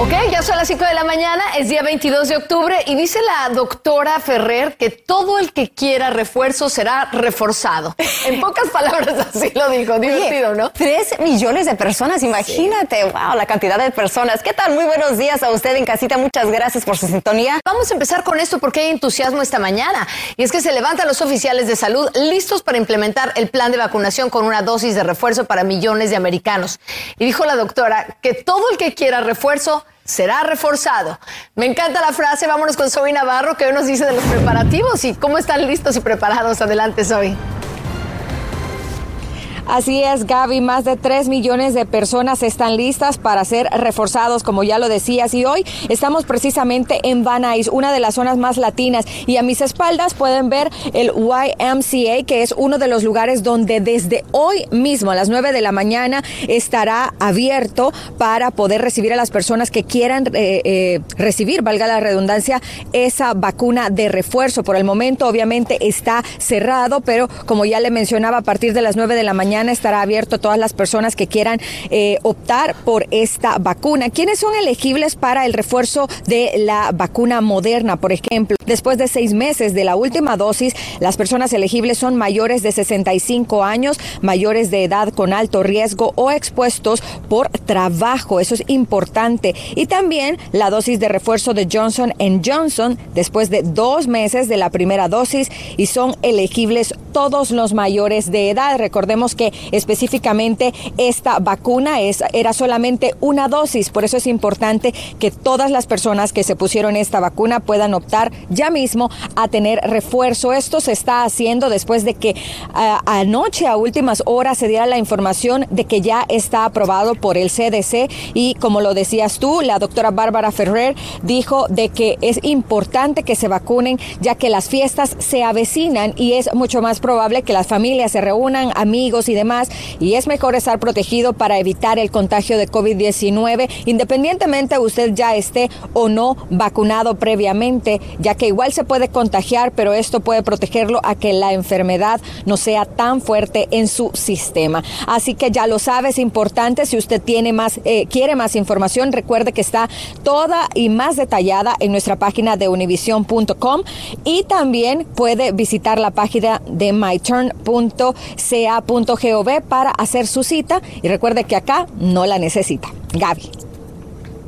Ok, ya son las 5 de la mañana, es día 22 de octubre y dice la doctora Ferrer que todo el que quiera refuerzo será reforzado. En pocas palabras así lo dijo, divertido, ¿no? Tres millones de personas, imagínate, wow, la cantidad de personas. ¿Qué tal? Muy buenos días a usted en casita, muchas gracias por su sintonía. Vamos a empezar con esto porque hay entusiasmo esta mañana y es que se levantan los oficiales de salud listos para implementar el plan de vacunación con una dosis de refuerzo para millones de americanos. Y dijo la doctora que todo el que quiera refuerzo será reforzado. Me encanta la frase, vámonos con Zoe Navarro, que hoy nos dice de los preparativos y cómo están listos y preparados. Adelante, Zoe. Así es, Gaby, más de 3 millones de personas están listas para ser reforzados, como ya lo decías, y hoy estamos precisamente en Van una de las zonas más latinas, y a mis espaldas pueden ver el YMCA, que es uno de los lugares donde desde hoy mismo, a las 9 de la mañana, estará abierto para poder recibir a las personas que quieran eh, eh, recibir, valga la redundancia, esa vacuna de refuerzo. Por el momento, obviamente, está cerrado, pero como ya le mencionaba, a partir de las 9 de la mañana, estará abierto a todas las personas que quieran eh, optar por esta vacuna. ¿Quiénes son elegibles para el refuerzo de la vacuna moderna? Por ejemplo, después de seis meses de la última dosis, las personas elegibles son mayores de 65 años, mayores de edad con alto riesgo o expuestos por trabajo. Eso es importante. Y también la dosis de refuerzo de Johnson Johnson después de dos meses de la primera dosis y son elegibles todos los mayores de edad. Recordemos que específicamente esta vacuna era solamente una dosis, por eso es importante que todas las personas que se pusieron esta vacuna puedan optar ya mismo a tener refuerzo. Esto se está haciendo después de que anoche a últimas horas se diera la información de que ya está aprobado por el CDC y como lo decías tú, la doctora Bárbara Ferrer dijo de que es importante que se vacunen ya que las fiestas se avecinan y es mucho más probable que las familias se reúnan, amigos y demás, y es mejor estar protegido para evitar el contagio de COVID-19, independientemente usted ya esté o no vacunado previamente, ya que igual se puede contagiar, pero esto puede protegerlo a que la enfermedad no sea tan fuerte en su sistema. Así que ya lo sabe, es importante, si usted tiene más, eh, quiere más información, recuerde que está toda y más detallada en nuestra página de univision.com y también puede visitar la página de myturn.ca.gov para hacer su cita y recuerde que acá no la necesita. Gaby.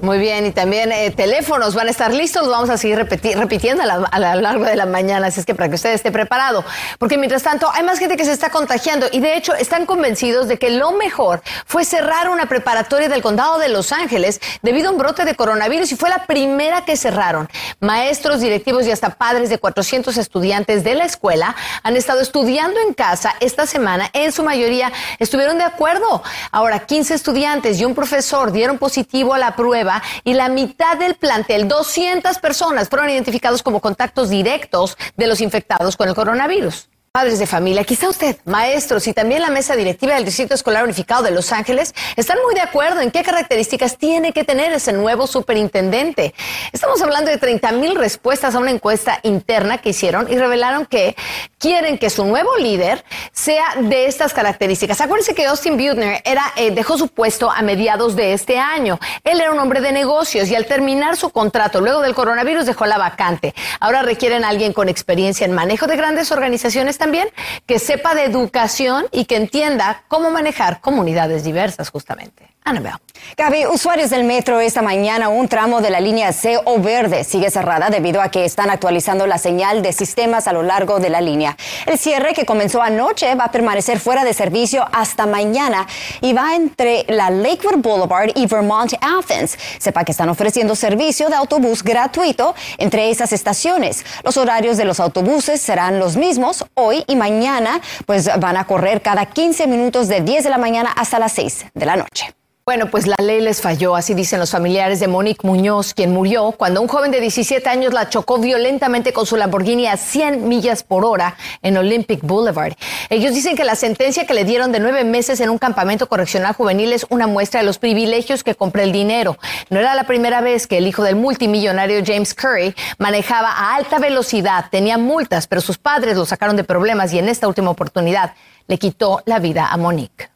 Muy bien, y también eh, teléfonos van a estar listos, vamos a seguir repitiendo a, lo largo de la mañana, así es que para que usted esté preparado, porque mientras tanto hay más gente que se está contagiando y de hecho están convencidos de que lo mejor fue cerrar una preparatoria del condado de Los Ángeles debido a un brote de coronavirus y fue la primera que cerraron. Maestros, directivos y hasta padres de 400 estudiantes de la escuela han estado estudiando en casa esta semana, en su mayoría estuvieron de acuerdo. Ahora, 15 estudiantes y un profesor dieron positivo a la prueba y la mitad del plantel, 200 personas, fueron identificados como contactos directos de los infectados con el coronavirus. Padres de familia, quizá usted, maestros y también la mesa directiva del Distrito Escolar Unificado de Los Ángeles están muy de acuerdo en qué características tiene que tener ese nuevo superintendente. Estamos hablando de 30 mil respuestas a una encuesta interna que hicieron y revelaron que quieren que su nuevo líder sea de estas características. Acuérdense que Austin Butner era, eh, dejó su puesto a mediados de este año. Él era un hombre de negocios y al terminar su contrato luego del coronavirus dejó la vacante. Ahora requieren a alguien con experiencia en manejo de grandes organizaciones también que sepa de educación y que entienda cómo manejar comunidades diversas justamente. Annabelle. Gaby, usuarios del metro esta mañana, un tramo de la línea C o verde sigue cerrada debido a que están actualizando la señal de sistemas a lo largo de la línea. El cierre que comenzó anoche va a permanecer fuera de servicio hasta mañana y va entre la Lakewood Boulevard y Vermont Athens. Sepa que están ofreciendo servicio de autobús gratuito entre esas estaciones. Los horarios de los autobuses serán los mismos hoy y mañana, pues van a correr cada 15 minutos de 10 de la mañana hasta las 6 de la noche. Bueno, pues la ley les falló, así dicen los familiares de Monique Muñoz, quien murió cuando un joven de 17 años la chocó violentamente con su Lamborghini a 100 millas por hora en Olympic Boulevard. Ellos dicen que la sentencia que le dieron de nueve meses en un campamento correccional juvenil es una muestra de los privilegios que compré el dinero. No era la primera vez que el hijo del multimillonario James Curry manejaba a alta velocidad, tenía multas, pero sus padres lo sacaron de problemas y en esta última oportunidad le quitó la vida a Monique.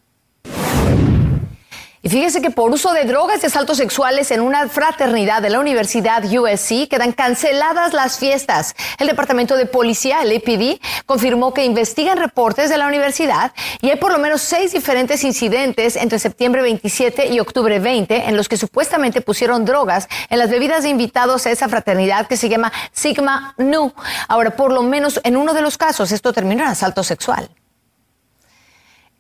Y fíjese que por uso de drogas y asaltos sexuales en una fraternidad de la Universidad USC quedan canceladas las fiestas. El Departamento de Policía, el APD, confirmó que investigan reportes de la universidad y hay por lo menos seis diferentes incidentes entre septiembre 27 y octubre 20 en los que supuestamente pusieron drogas en las bebidas de invitados a esa fraternidad que se llama Sigma Nu. Ahora, por lo menos en uno de los casos, esto terminó en asalto sexual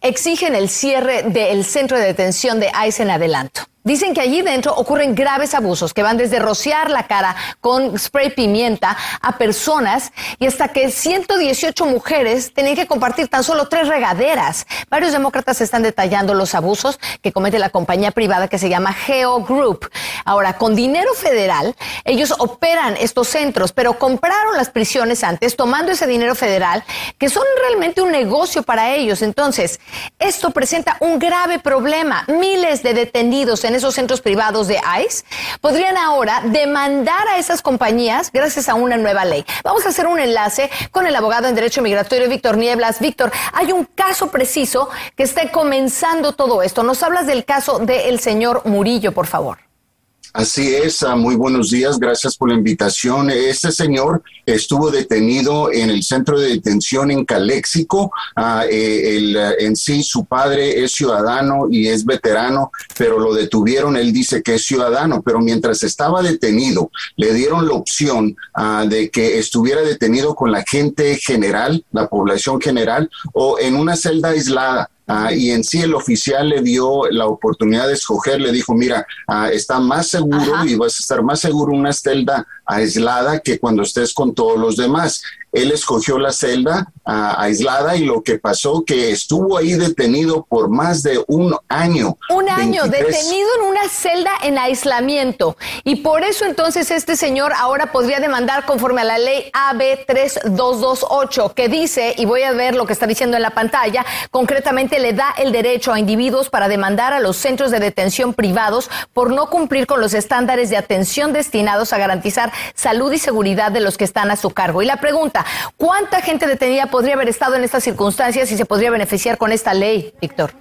exigen el cierre del centro de detención de ICE en adelanto. Dicen que allí dentro ocurren graves abusos que van desde rociar la cara con spray pimienta a personas y hasta que 118 mujeres tenían que compartir tan solo tres regaderas. Varios demócratas están detallando los abusos que comete la compañía privada que se llama Geo Group. Ahora, con dinero federal, ellos operan estos centros, pero compraron las prisiones antes tomando ese dinero federal que son realmente un negocio para ellos. Entonces, esto presenta un grave problema. Miles de detenidos en esos centros privados de ICE podrían ahora demandar a esas compañías gracias a una nueva ley. Vamos a hacer un enlace con el abogado en Derecho Migratorio, Víctor Nieblas. Víctor, hay un caso preciso que está comenzando todo esto. Nos hablas del caso del señor Murillo, por favor. Así es, ah, muy buenos días, gracias por la invitación. Este señor estuvo detenido en el centro de detención en Caléxico. Ah, eh, ah, en sí, su padre es ciudadano y es veterano, pero lo detuvieron, él dice que es ciudadano, pero mientras estaba detenido, le dieron la opción de que estuviera detenido con la gente general, la población general, o en una celda aislada. Ah, y en sí el oficial le dio la oportunidad de escoger, le dijo, mira, ah, está más seguro y vas a estar más seguro en una celda aislada que cuando estés con todos los demás. Él escogió la celda aislada y lo que pasó que estuvo ahí detenido por más de un año. Un año detenido en una celda en aislamiento. Y por eso entonces este señor ahora podría demandar conforme a la ley AB 3228 que dice, y voy a ver lo que está diciendo en la pantalla, concretamente le da el derecho a individuos para demandar a los centros de detención privados por no cumplir con los estándares de atención destinados a garantizar salud y seguridad de los que están a su cargo. Y la pregunta, ¿cuánta gente detenida podría haber estado en estas circunstancias y se podría beneficiar con esta ley, Víctor?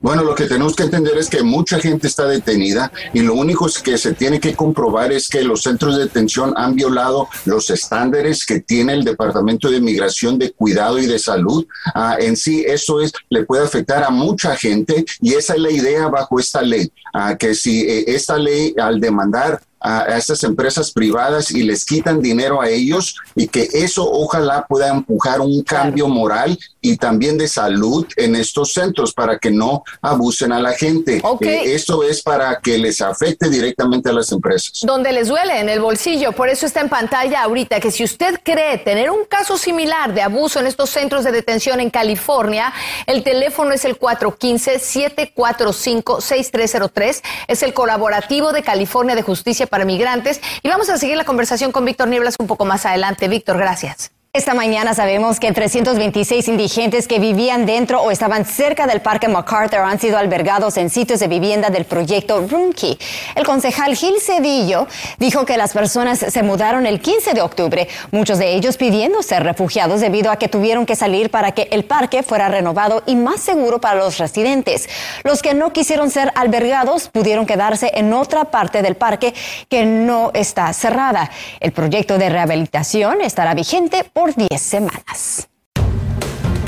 Bueno, lo que tenemos que entender es que mucha gente está detenida y lo único que se tiene que comprobar es que los centros de detención han violado los estándares que tiene el Departamento de Migración de Cuidado y de Salud. Ah, en sí, eso es, le puede afectar a mucha gente y esa es la idea bajo esta ley, que si eh, esta ley al demandar a, estas empresas privadas y les quitan dinero a ellos y que eso ojalá pueda empujar un cambio moral y también de salud en estos centros para que no abusen a la gente. Eh, esto es para que les afecte directamente a las empresas. Donde les duele en el bolsillo, por eso está en pantalla ahorita que si usted cree tener un caso similar de abuso en estos centros de detención en California, el teléfono es el 415-745-6303, es el colaborativo de California de Justicia para Migrantes y vamos a seguir la conversación con Víctor Nieblas un poco más adelante. Víctor, gracias. Esta mañana sabemos que 326 indigentes que vivían dentro o estaban cerca del Parque MacArthur han sido albergados en sitios de vivienda del proyecto Roomkey. El concejal Gil Cedillo dijo que las personas se mudaron el 15 de octubre, muchos de ellos pidiendo ser refugiados debido a que tuvieron que salir para que el parque fuera renovado y más seguro para los residentes. Los que no quisieron ser albergados pudieron quedarse en otra parte del parque que no está cerrada. El proyecto de rehabilitación estará vigente por 10 semanas.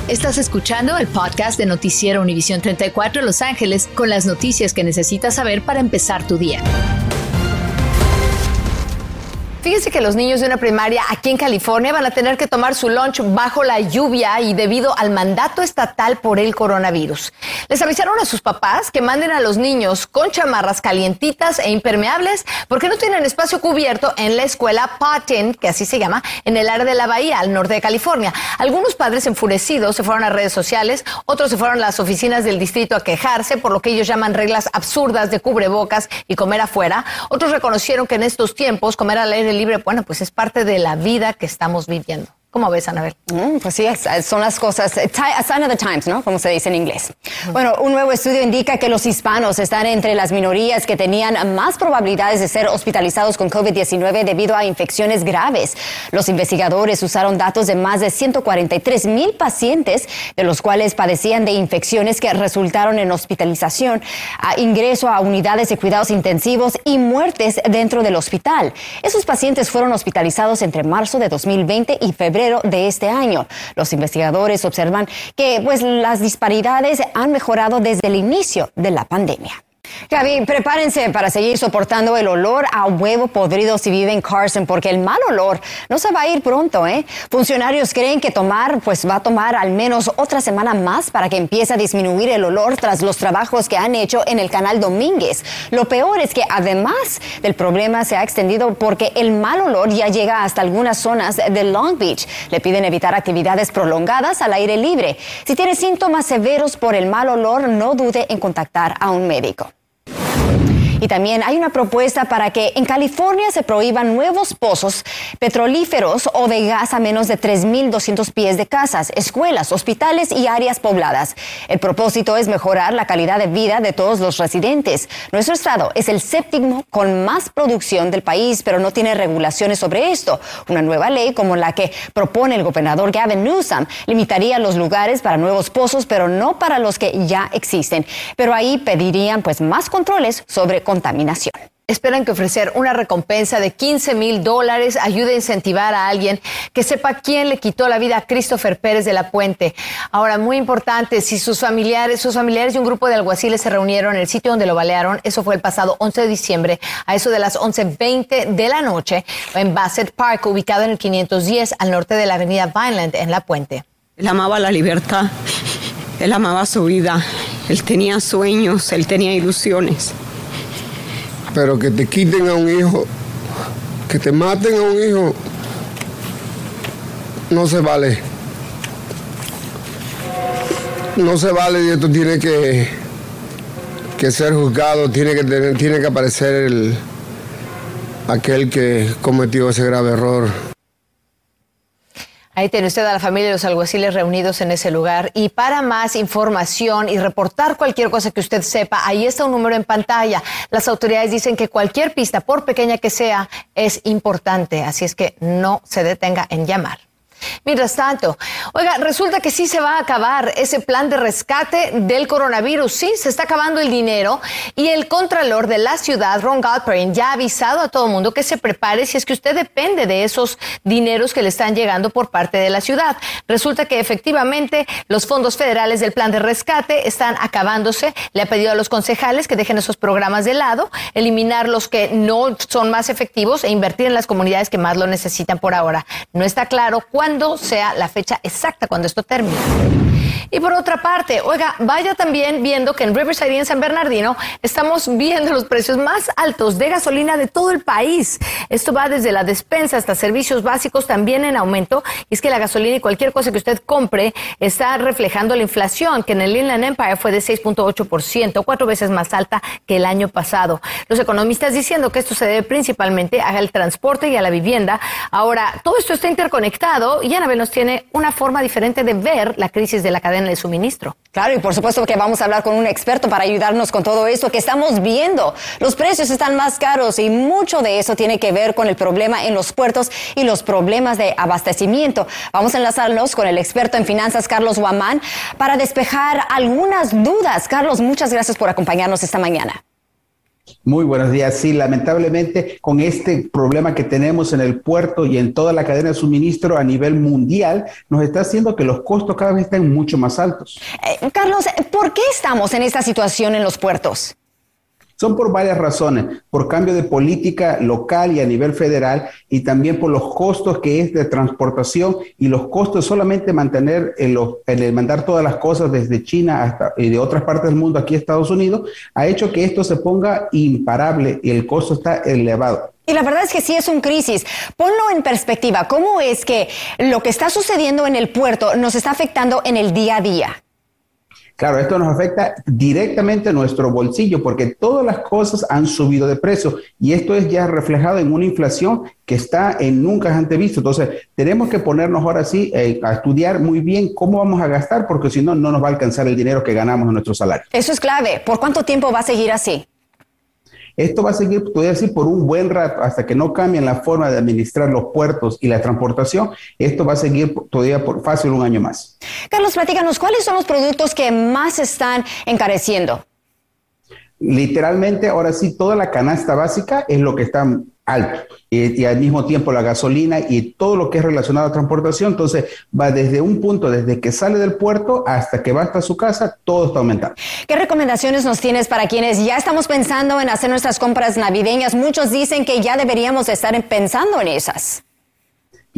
Estás escuchando el podcast de Noticiero Univisión 34 Los Ángeles con las noticias que necesitas saber para empezar tu día. Fíjense que los niños de una primaria aquí en California van a tener que tomar su lunch bajo la lluvia y debido al mandato estatal por el coronavirus. Les avisaron a sus papás que manden a los niños con chamarras calientitas e impermeables porque no tienen espacio cubierto en la escuela Patin, que así se llama, en el área de la bahía, al norte de California. Algunos padres enfurecidos se fueron a redes sociales, otros se fueron a las oficinas del distrito a quejarse por lo que ellos llaman reglas absurdas de cubrebocas y comer afuera. Otros reconocieron que en estos tiempos comer al aire libre, bueno, pues es parte de la vida que estamos viviendo. ¿Cómo ves, Anabel? Mm, pues sí, son las cosas, eh, a sign of the times, ¿no? Como se dice en inglés. Bueno, un nuevo estudio indica que los hispanos están entre las minorías que tenían más probabilidades de ser hospitalizados con COVID-19 debido a infecciones graves. Los investigadores usaron datos de más de 143 mil pacientes, de los cuales padecían de infecciones que resultaron en hospitalización, ingreso a unidades de cuidados intensivos y muertes dentro del hospital. Esos pacientes fueron hospitalizados entre marzo de 2020 y febrero de este año. Los investigadores observan que pues, las disparidades han mejorado desde el inicio de la pandemia. Gaby, prepárense para seguir soportando el olor a huevo podrido si viven en Carson, porque el mal olor no se va a ir pronto, ¿eh? Funcionarios creen que tomar, pues va a tomar al menos otra semana más para que empiece a disminuir el olor tras los trabajos que han hecho en el canal Domínguez. Lo peor es que además del problema se ha extendido porque el mal olor ya llega hasta algunas zonas de Long Beach. Le piden evitar actividades prolongadas al aire libre. Si tiene síntomas severos por el mal olor, no dude en contactar a un médico. Y también hay una propuesta para que en California se prohíban nuevos pozos petrolíferos o de gas a menos de 3.200 pies de casas, escuelas, hospitales y áreas pobladas. El propósito es mejorar la calidad de vida de todos los residentes. Nuestro estado es el séptimo con más producción del país, pero no tiene regulaciones sobre esto. Una nueva ley como la que propone el gobernador Gavin Newsom limitaría los lugares para nuevos pozos, pero no para los que ya existen. Pero ahí pedirían pues más controles sobre contaminación. Esperan que ofrecer una recompensa de 15 mil dólares ayude a incentivar a alguien que sepa quién le quitó la vida a Christopher Pérez de la Puente. Ahora, muy importante, si sus familiares, sus familiares y un grupo de alguaciles se reunieron en el sitio donde lo balearon, eso fue el pasado 11 de diciembre, a eso de las 11.20 de la noche, en Bassett Park, ubicado en el 510 al norte de la avenida Vineland, en La Puente. Él amaba la libertad, él amaba su vida, él tenía sueños, él tenía ilusiones pero que te quiten a un hijo, que te maten a un hijo, no se vale. No se vale y esto tiene que, que ser juzgado, tiene que, tener, tiene que aparecer el, aquel que cometió ese grave error. Ahí tiene usted a la familia de los alguaciles reunidos en ese lugar. Y para más información y reportar cualquier cosa que usted sepa, ahí está un número en pantalla. Las autoridades dicen que cualquier pista, por pequeña que sea, es importante. Así es que no se detenga en llamar. Mientras tanto, oiga, resulta que sí se va a acabar ese plan de rescate del coronavirus. Sí, se está acabando el dinero y el contralor de la ciudad, Ron Galperin, ya ha avisado a todo el mundo que se prepare si es que usted depende de esos dineros que le están llegando por parte de la ciudad. Resulta que efectivamente los fondos federales del plan de rescate están acabándose. Le ha pedido a los concejales que dejen esos programas de lado, eliminar los que no son más efectivos e invertir en las comunidades que más lo necesitan por ahora. No está claro cuándo cuándo sea la fecha exacta cuando esto termine. Y por otra parte, oiga, vaya también viendo que en Riverside y en San Bernardino estamos viendo los precios más altos de gasolina de todo el país. Esto va desde la despensa hasta servicios básicos también en aumento. Y es que la gasolina y cualquier cosa que usted compre está reflejando la inflación, que en el Inland Empire fue de 6.8%, cuatro veces más alta que el año pasado. Los economistas diciendo que esto se debe principalmente al transporte y a la vivienda. Ahora, todo esto está interconectado y Anabel nos tiene una forma diferente de ver la crisis de la cadena de suministro. Claro, y por supuesto que vamos a hablar con un experto para ayudarnos con todo esto que estamos viendo. Los precios están más caros y mucho de eso tiene que ver con el problema en los puertos y los problemas de abastecimiento. Vamos a enlazarnos con el experto en finanzas, Carlos Guamán, para despejar algunas dudas. Carlos, muchas gracias por acompañarnos esta mañana. Muy buenos días. Sí, lamentablemente con este problema que tenemos en el puerto y en toda la cadena de suministro a nivel mundial, nos está haciendo que los costos cada vez estén mucho más altos. Eh, Carlos, ¿por qué estamos en esta situación en los puertos? Son por varias razones, por cambio de política local y a nivel federal y también por los costos que es de transportación y los costos solamente mantener el, el mandar todas las cosas desde China hasta y de otras partes del mundo aquí a Estados Unidos ha hecho que esto se ponga imparable y el costo está elevado. Y la verdad es que sí es un crisis. Ponlo en perspectiva. ¿Cómo es que lo que está sucediendo en el puerto nos está afectando en el día a día? Claro, esto nos afecta directamente a nuestro bolsillo porque todas las cosas han subido de precio y esto es ya reflejado en una inflación que está en nunca antes visto. Entonces, tenemos que ponernos ahora sí eh, a estudiar muy bien cómo vamos a gastar porque si no, no nos va a alcanzar el dinero que ganamos en nuestro salario. Eso es clave. ¿Por cuánto tiempo va a seguir así? Esto va a seguir, todavía así, por un buen rato, hasta que no cambien la forma de administrar los puertos y la transportación. Esto va a seguir todavía por fácil un año más. Carlos, platícanos, ¿cuáles son los productos que más están encareciendo? Literalmente, ahora sí, toda la canasta básica es lo que está alto. Y, al mismo tiempo la gasolina y todo lo que es relacionado a transportación. Entonces va desde un punto, desde que sale del puerto hasta que va hasta su casa, todo está aumentando. ¿Qué recomendaciones nos tienes para quienes ya estamos pensando en hacer nuestras compras navideñas? Muchos dicen que ya deberíamos estar pensando en esas.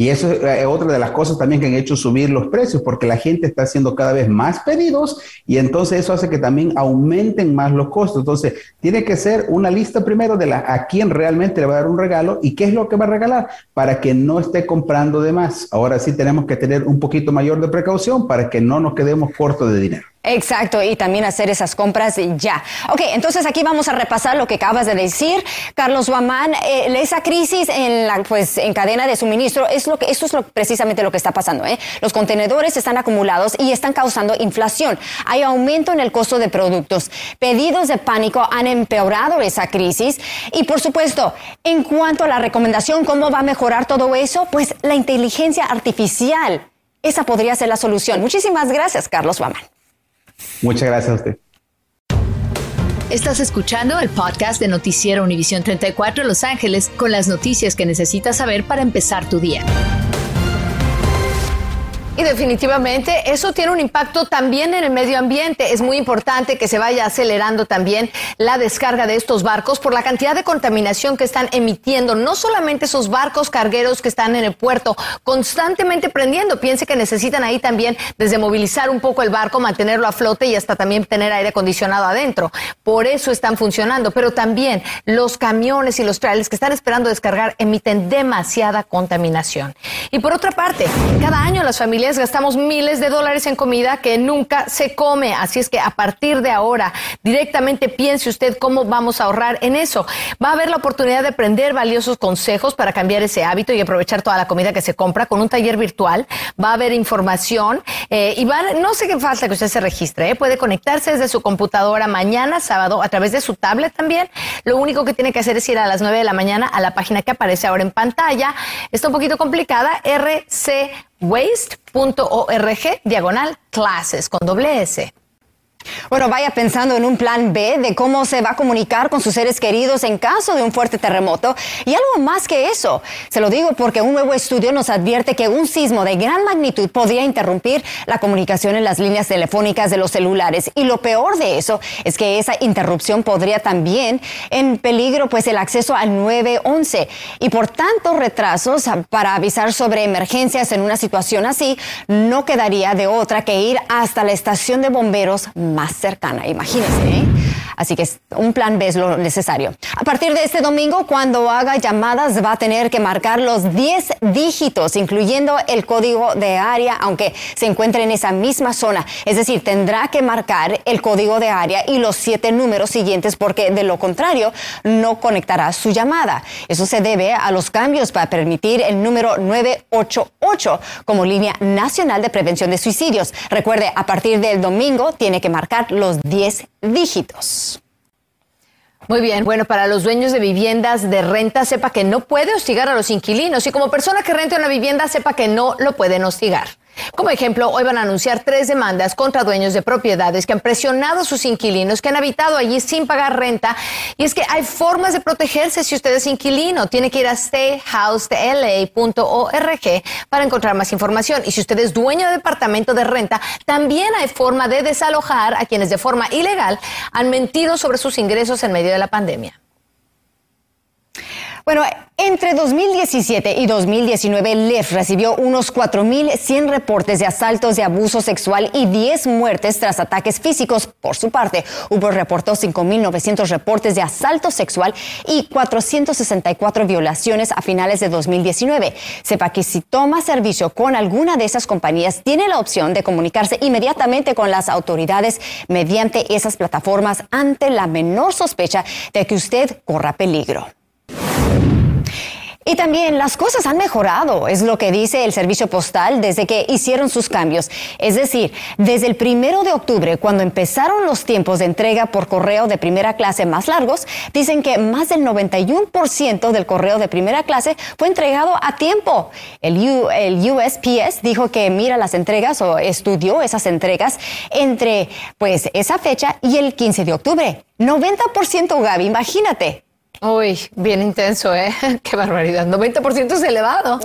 Y eso es eh, otra de las cosas también que han hecho subir los precios, porque la gente está haciendo cada vez más pedidos y entonces eso hace que también aumenten más los costos. Entonces, tiene que ser una lista primero de la, a quién realmente le va a dar un regalo y qué es lo que va a regalar para que no esté comprando de más. Ahora sí tenemos que tener un poquito mayor de precaución para que no nos quedemos cortos de dinero. Exacto, y también hacer esas compras ya. Ok, entonces aquí vamos a repasar lo que acabas de decir. Carlos Guamán, eh, esa crisis en la pues en cadena de suministro es lo que esto es lo, precisamente lo que está pasando. ¿eh? Los contenedores están acumulados y están causando inflación. Hay aumento en el costo de productos. Pedidos de pánico han empeorado esa crisis y por supuesto, en cuanto a la recomendación cómo va a mejorar todo eso, pues la inteligencia artificial. Esa podría ser la solución. Muchísimas gracias, Carlos Guamán. Muchas gracias a usted. Estás escuchando el podcast de Noticiero Univisión 34 Los Ángeles con las noticias que necesitas saber para empezar tu día. Y definitivamente eso tiene un impacto también en el medio ambiente. Es muy importante que se vaya acelerando también la descarga de estos barcos por la cantidad de contaminación que están emitiendo. No solamente esos barcos cargueros que están en el puerto constantemente prendiendo. Piense que necesitan ahí también desde movilizar un poco el barco, mantenerlo a flote y hasta también tener aire acondicionado adentro. Por eso están funcionando. Pero también los camiones y los trailers que están esperando descargar emiten demasiada contaminación. Y por otra parte, cada año las familias gastamos miles de dólares en comida que nunca se come. Así es que a partir de ahora, directamente piense usted cómo vamos a ahorrar en eso. Va a haber la oportunidad de aprender valiosos consejos para cambiar ese hábito y aprovechar toda la comida que se compra con un taller virtual. Va a haber información eh, y va, no sé qué falta que usted se registre. ¿eh? Puede conectarse desde su computadora mañana, sábado, a través de su tablet también. Lo único que tiene que hacer es ir a las 9 de la mañana a la página que aparece ahora en pantalla. Está un poquito complicada, RC waste.org diagonal clases con doble S. Bueno, vaya pensando en un plan B de cómo se va a comunicar con sus seres queridos en caso de un fuerte terremoto y algo más que eso. Se lo digo porque un nuevo estudio nos advierte que un sismo de gran magnitud podría interrumpir la comunicación en las líneas telefónicas de los celulares y lo peor de eso es que esa interrupción podría también en peligro pues el acceso al 911 y por tanto retrasos para avisar sobre emergencias en una situación así no quedaría de otra que ir hasta la estación de bomberos cercana, imagínense. ¿eh? Así que un plan B es lo necesario. A partir de este domingo, cuando haga llamadas, va a tener que marcar los 10 dígitos, incluyendo el código de área, aunque se encuentre en esa misma zona. Es decir, tendrá que marcar el código de área y los siete números siguientes, porque de lo contrario, no conectará su llamada. Eso se debe a los cambios para permitir el número 988 como línea nacional de prevención de suicidios. Recuerde, a partir del domingo tiene que marcar los 10 dígitos. Muy bien, bueno, para los dueños de viviendas de renta, sepa que no puede hostigar a los inquilinos y como persona que renta una vivienda, sepa que no lo pueden hostigar. Como ejemplo, hoy van a anunciar tres demandas contra dueños de propiedades que han presionado a sus inquilinos que han habitado allí sin pagar renta. Y es que hay formas de protegerse si usted es inquilino. Tiene que ir a stayhousedla.org para encontrar más información. Y si usted es dueño de departamento de renta, también hay forma de desalojar a quienes de forma ilegal han mentido sobre sus ingresos en medio de la pandemia. Bueno, entre 2017 y 2019, LEF recibió unos 4.100 reportes de asaltos de abuso sexual y 10 muertes tras ataques físicos. Por su parte, hubo reportó 5.900 reportes de asalto sexual y 464 violaciones a finales de 2019. Sepa que si toma servicio con alguna de esas compañías, tiene la opción de comunicarse inmediatamente con las autoridades mediante esas plataformas ante la menor sospecha de que usted corra peligro. Y también las cosas han mejorado, es lo que dice el servicio postal desde que hicieron sus cambios. Es decir, desde el primero de octubre, cuando empezaron los tiempos de entrega por correo de primera clase más largos, dicen que más del 91% del correo de primera clase fue entregado a tiempo. El, USPS dijo que mira las entregas o estudió esas entregas entre pues esa fecha y el 15 de octubre. 90% Gaby, imagínate. Uy, bien intenso, ¿eh? Qué barbaridad. 90% es elevado.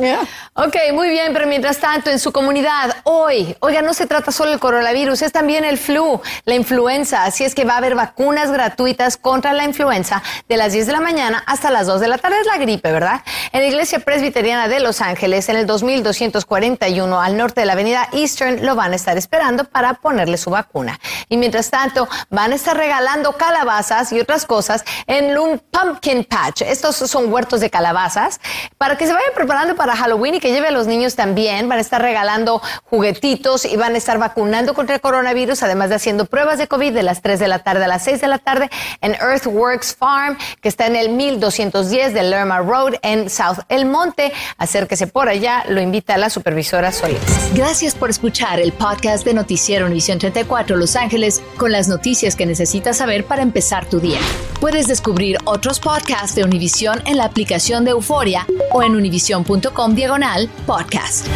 Ok, muy bien, pero mientras tanto, en su comunidad, hoy, oiga, no se trata solo del coronavirus, es también el flu, la influenza. Así es que va a haber vacunas gratuitas contra la influenza de las 10 de la mañana hasta las 2 de la tarde. Es la gripe, ¿verdad? En la Iglesia Presbiteriana de Los Ángeles, en el 2241, al norte de la avenida Eastern, lo van a estar esperando para ponerle su vacuna. Y mientras tanto, van a estar regalando calabazas y otras cosas en un pumpkin Patch. Estos son huertos de calabazas para que se vayan preparando para Halloween y que lleve a los niños también. Van a estar regalando juguetitos y van a estar vacunando contra el coronavirus, además de haciendo pruebas de COVID de las 3 de la tarde a las 6 de la tarde en Earthworks Farm, que está en el 1210 de Lerma Road en South El Monte. Acérquese por allá, lo invita la supervisora Solís. Gracias por escuchar el podcast de Noticiero Univisión 34 Los Ángeles con las noticias que necesitas saber para empezar tu día. Puedes descubrir otros podcasts podcast de Univision en la aplicación de Euforia o en univision.com diagonal podcast.